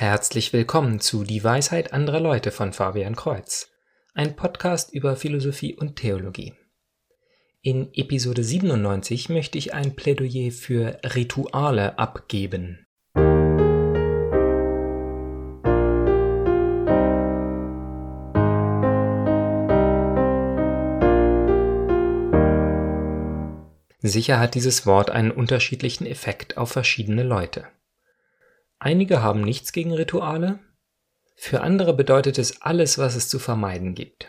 Herzlich willkommen zu Die Weisheit anderer Leute von Fabian Kreuz, ein Podcast über Philosophie und Theologie. In Episode 97 möchte ich ein Plädoyer für Rituale abgeben. Sicher hat dieses Wort einen unterschiedlichen Effekt auf verschiedene Leute. Einige haben nichts gegen Rituale, für andere bedeutet es alles, was es zu vermeiden gibt.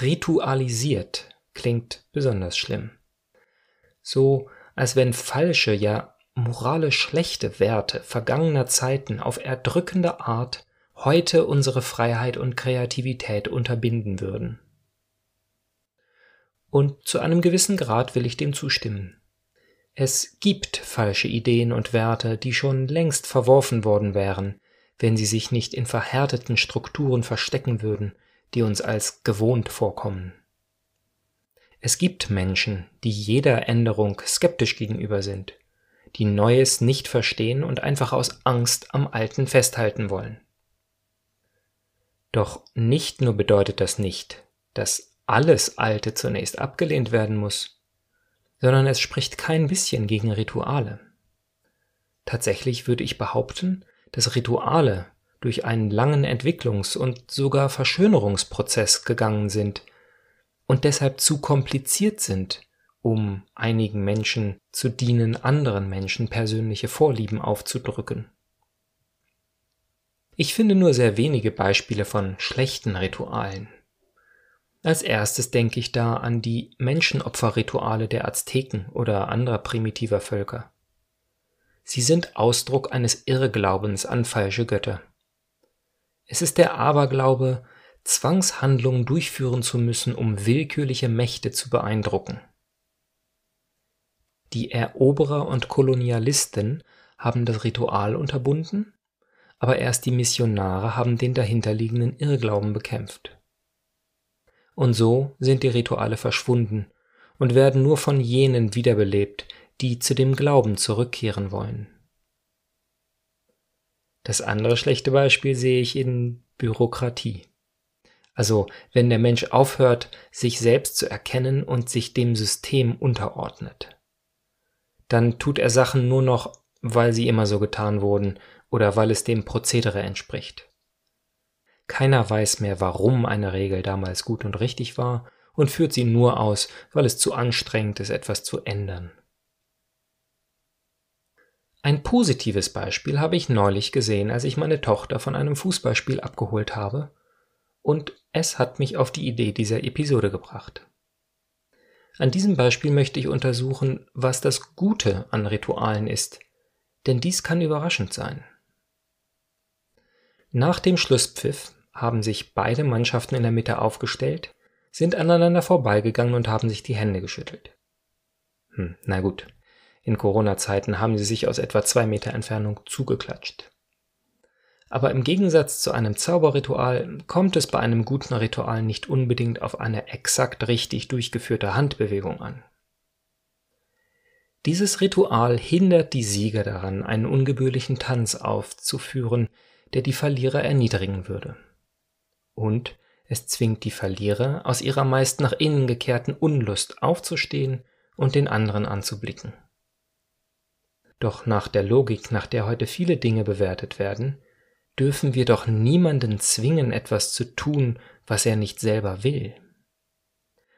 Ritualisiert klingt besonders schlimm. So, als wenn falsche, ja moralisch schlechte Werte vergangener Zeiten auf erdrückende Art heute unsere Freiheit und Kreativität unterbinden würden. Und zu einem gewissen Grad will ich dem zustimmen. Es gibt falsche Ideen und Werte, die schon längst verworfen worden wären, wenn sie sich nicht in verhärteten Strukturen verstecken würden, die uns als gewohnt vorkommen. Es gibt Menschen, die jeder Änderung skeptisch gegenüber sind, die Neues nicht verstehen und einfach aus Angst am Alten festhalten wollen. Doch nicht nur bedeutet das nicht, dass alles Alte zunächst abgelehnt werden muss, sondern es spricht kein bisschen gegen Rituale. Tatsächlich würde ich behaupten, dass Rituale durch einen langen Entwicklungs- und sogar Verschönerungsprozess gegangen sind und deshalb zu kompliziert sind, um einigen Menschen zu dienen, anderen Menschen persönliche Vorlieben aufzudrücken. Ich finde nur sehr wenige Beispiele von schlechten Ritualen. Als erstes denke ich da an die Menschenopferrituale der Azteken oder anderer primitiver Völker. Sie sind Ausdruck eines Irrglaubens an falsche Götter. Es ist der Aberglaube, Zwangshandlungen durchführen zu müssen, um willkürliche Mächte zu beeindrucken. Die Eroberer und Kolonialisten haben das Ritual unterbunden, aber erst die Missionare haben den dahinterliegenden Irrglauben bekämpft. Und so sind die Rituale verschwunden und werden nur von jenen wiederbelebt, die zu dem Glauben zurückkehren wollen. Das andere schlechte Beispiel sehe ich in Bürokratie. Also wenn der Mensch aufhört, sich selbst zu erkennen und sich dem System unterordnet. Dann tut er Sachen nur noch, weil sie immer so getan wurden oder weil es dem Prozedere entspricht. Keiner weiß mehr, warum eine Regel damals gut und richtig war und führt sie nur aus, weil es zu anstrengend ist, etwas zu ändern. Ein positives Beispiel habe ich neulich gesehen, als ich meine Tochter von einem Fußballspiel abgeholt habe, und es hat mich auf die Idee dieser Episode gebracht. An diesem Beispiel möchte ich untersuchen, was das Gute an Ritualen ist, denn dies kann überraschend sein. Nach dem Schlusspfiff haben sich beide Mannschaften in der Mitte aufgestellt, sind aneinander vorbeigegangen und haben sich die Hände geschüttelt. Hm, na gut. In Corona-Zeiten haben sie sich aus etwa zwei Meter Entfernung zugeklatscht. Aber im Gegensatz zu einem Zauberritual kommt es bei einem guten Ritual nicht unbedingt auf eine exakt richtig durchgeführte Handbewegung an. Dieses Ritual hindert die Sieger daran, einen ungebührlichen Tanz aufzuführen, der die Verlierer erniedrigen würde und es zwingt die Verlierer, aus ihrer meist nach innen gekehrten Unlust aufzustehen und den anderen anzublicken. Doch nach der Logik, nach der heute viele Dinge bewertet werden, dürfen wir doch niemanden zwingen, etwas zu tun, was er nicht selber will.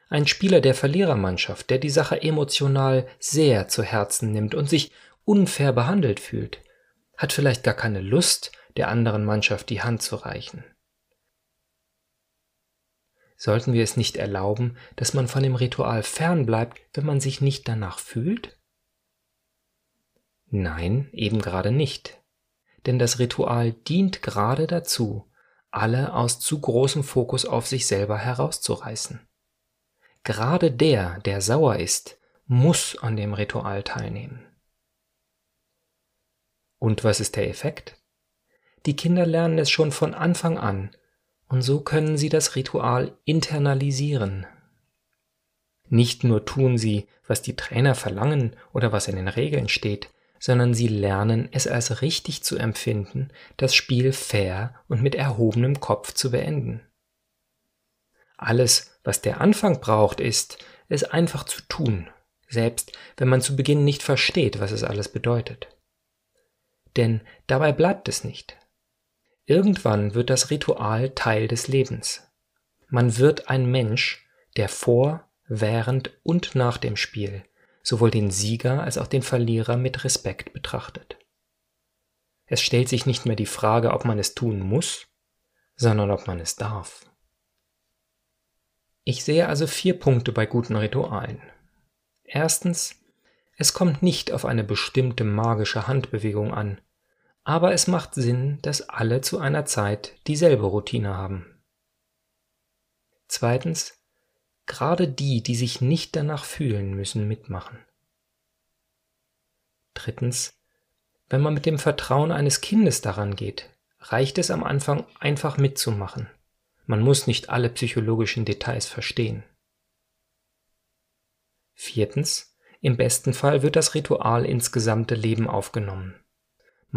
Ein Spieler der Verlierermannschaft, der die Sache emotional sehr zu Herzen nimmt und sich unfair behandelt fühlt, hat vielleicht gar keine Lust, der anderen Mannschaft die Hand zu reichen. Sollten wir es nicht erlauben, dass man von dem Ritual fernbleibt, wenn man sich nicht danach fühlt? Nein, eben gerade nicht. Denn das Ritual dient gerade dazu, alle aus zu großem Fokus auf sich selber herauszureißen. Gerade der, der sauer ist, muss an dem Ritual teilnehmen. Und was ist der Effekt? Die Kinder lernen es schon von Anfang an, und so können sie das Ritual internalisieren. Nicht nur tun sie, was die Trainer verlangen oder was in den Regeln steht, sondern sie lernen es als richtig zu empfinden, das Spiel fair und mit erhobenem Kopf zu beenden. Alles, was der Anfang braucht, ist, es einfach zu tun, selbst wenn man zu Beginn nicht versteht, was es alles bedeutet. Denn dabei bleibt es nicht. Irgendwann wird das Ritual Teil des Lebens. Man wird ein Mensch, der vor, während und nach dem Spiel sowohl den Sieger als auch den Verlierer mit Respekt betrachtet. Es stellt sich nicht mehr die Frage, ob man es tun muss, sondern ob man es darf. Ich sehe also vier Punkte bei guten Ritualen. Erstens, es kommt nicht auf eine bestimmte magische Handbewegung an, aber es macht Sinn, dass alle zu einer Zeit dieselbe Routine haben. Zweitens, gerade die, die sich nicht danach fühlen, müssen mitmachen. Drittens, wenn man mit dem Vertrauen eines Kindes daran geht, reicht es am Anfang einfach mitzumachen. Man muss nicht alle psychologischen Details verstehen. Viertens, im besten Fall wird das Ritual ins gesamte Leben aufgenommen.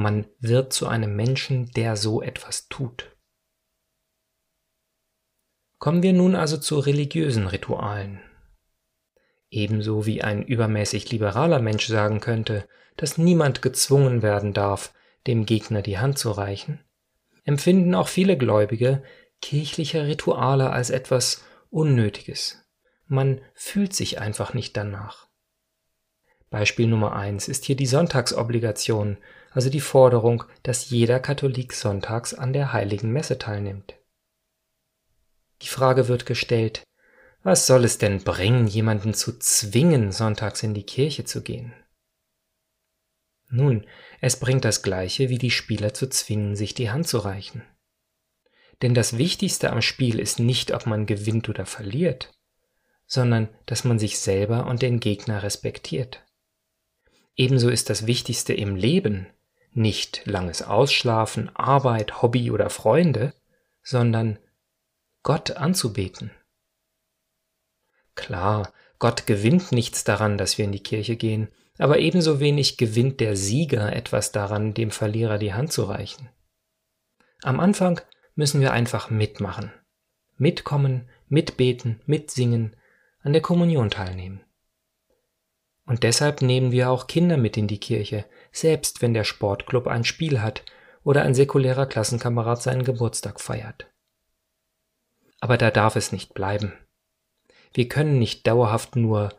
Man wird zu einem Menschen, der so etwas tut. Kommen wir nun also zu religiösen Ritualen. Ebenso wie ein übermäßig liberaler Mensch sagen könnte, dass niemand gezwungen werden darf, dem Gegner die Hand zu reichen, empfinden auch viele Gläubige kirchliche Rituale als etwas Unnötiges. Man fühlt sich einfach nicht danach. Beispiel Nummer eins ist hier die Sonntagsobligation, also die Forderung, dass jeder Katholik sonntags an der heiligen Messe teilnimmt. Die Frage wird gestellt, was soll es denn bringen, jemanden zu zwingen, sonntags in die Kirche zu gehen? Nun, es bringt das gleiche, wie die Spieler zu zwingen, sich die Hand zu reichen. Denn das Wichtigste am Spiel ist nicht, ob man gewinnt oder verliert, sondern dass man sich selber und den Gegner respektiert. Ebenso ist das Wichtigste im Leben nicht langes Ausschlafen, Arbeit, Hobby oder Freunde, sondern Gott anzubeten. Klar, Gott gewinnt nichts daran, dass wir in die Kirche gehen, aber ebenso wenig gewinnt der Sieger etwas daran, dem Verlierer die Hand zu reichen. Am Anfang müssen wir einfach mitmachen, mitkommen, mitbeten, mitsingen, an der Kommunion teilnehmen. Und deshalb nehmen wir auch Kinder mit in die Kirche, selbst wenn der Sportclub ein Spiel hat oder ein säkulärer Klassenkamerad seinen Geburtstag feiert. Aber da darf es nicht bleiben. Wir können nicht dauerhaft nur,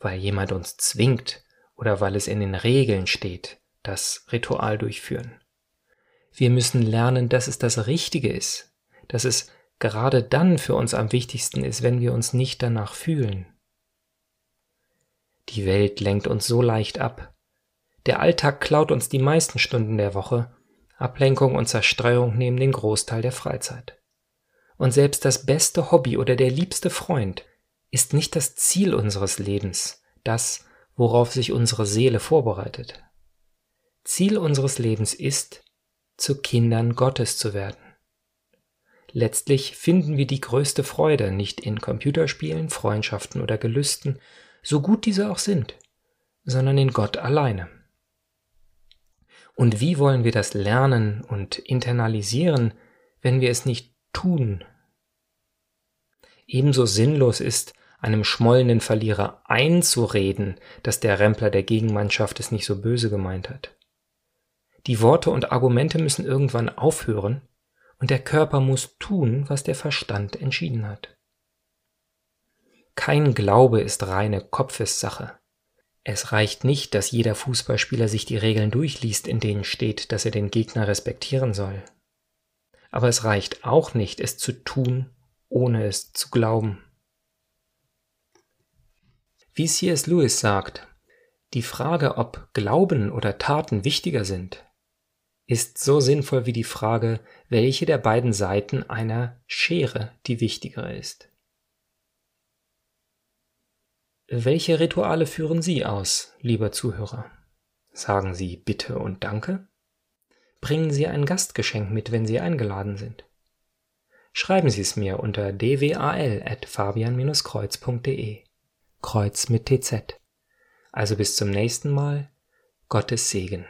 weil jemand uns zwingt oder weil es in den Regeln steht, das Ritual durchführen. Wir müssen lernen, dass es das Richtige ist, dass es gerade dann für uns am wichtigsten ist, wenn wir uns nicht danach fühlen. Die Welt lenkt uns so leicht ab. Der Alltag klaut uns die meisten Stunden der Woche, Ablenkung und Zerstreuung nehmen den Großteil der Freizeit. Und selbst das beste Hobby oder der liebste Freund ist nicht das Ziel unseres Lebens, das, worauf sich unsere Seele vorbereitet. Ziel unseres Lebens ist, zu Kindern Gottes zu werden. Letztlich finden wir die größte Freude nicht in Computerspielen, Freundschaften oder Gelüsten, so gut diese auch sind, sondern in Gott alleine. Und wie wollen wir das lernen und internalisieren, wenn wir es nicht tun. Ebenso sinnlos ist, einem schmollenden Verlierer einzureden, dass der Rempler der Gegenmannschaft es nicht so böse gemeint hat. Die Worte und Argumente müssen irgendwann aufhören und der Körper muss tun, was der Verstand entschieden hat. Kein Glaube ist reine Kopfessache. Es reicht nicht, dass jeder Fußballspieler sich die Regeln durchliest, in denen steht, dass er den Gegner respektieren soll aber es reicht auch nicht, es zu tun, ohne es zu glauben. Wie C.S. Lewis sagt, die Frage, ob Glauben oder Taten wichtiger sind, ist so sinnvoll wie die Frage, welche der beiden Seiten einer Schere die wichtigere ist. Welche Rituale führen Sie aus, lieber Zuhörer? Sagen Sie Bitte und Danke? Bringen Sie ein Gastgeschenk mit, wenn Sie eingeladen sind. Schreiben Sie es mir unter dwal@fabian-kreuz.de. Kreuz mit TZ. Also bis zum nächsten Mal. Gottes Segen.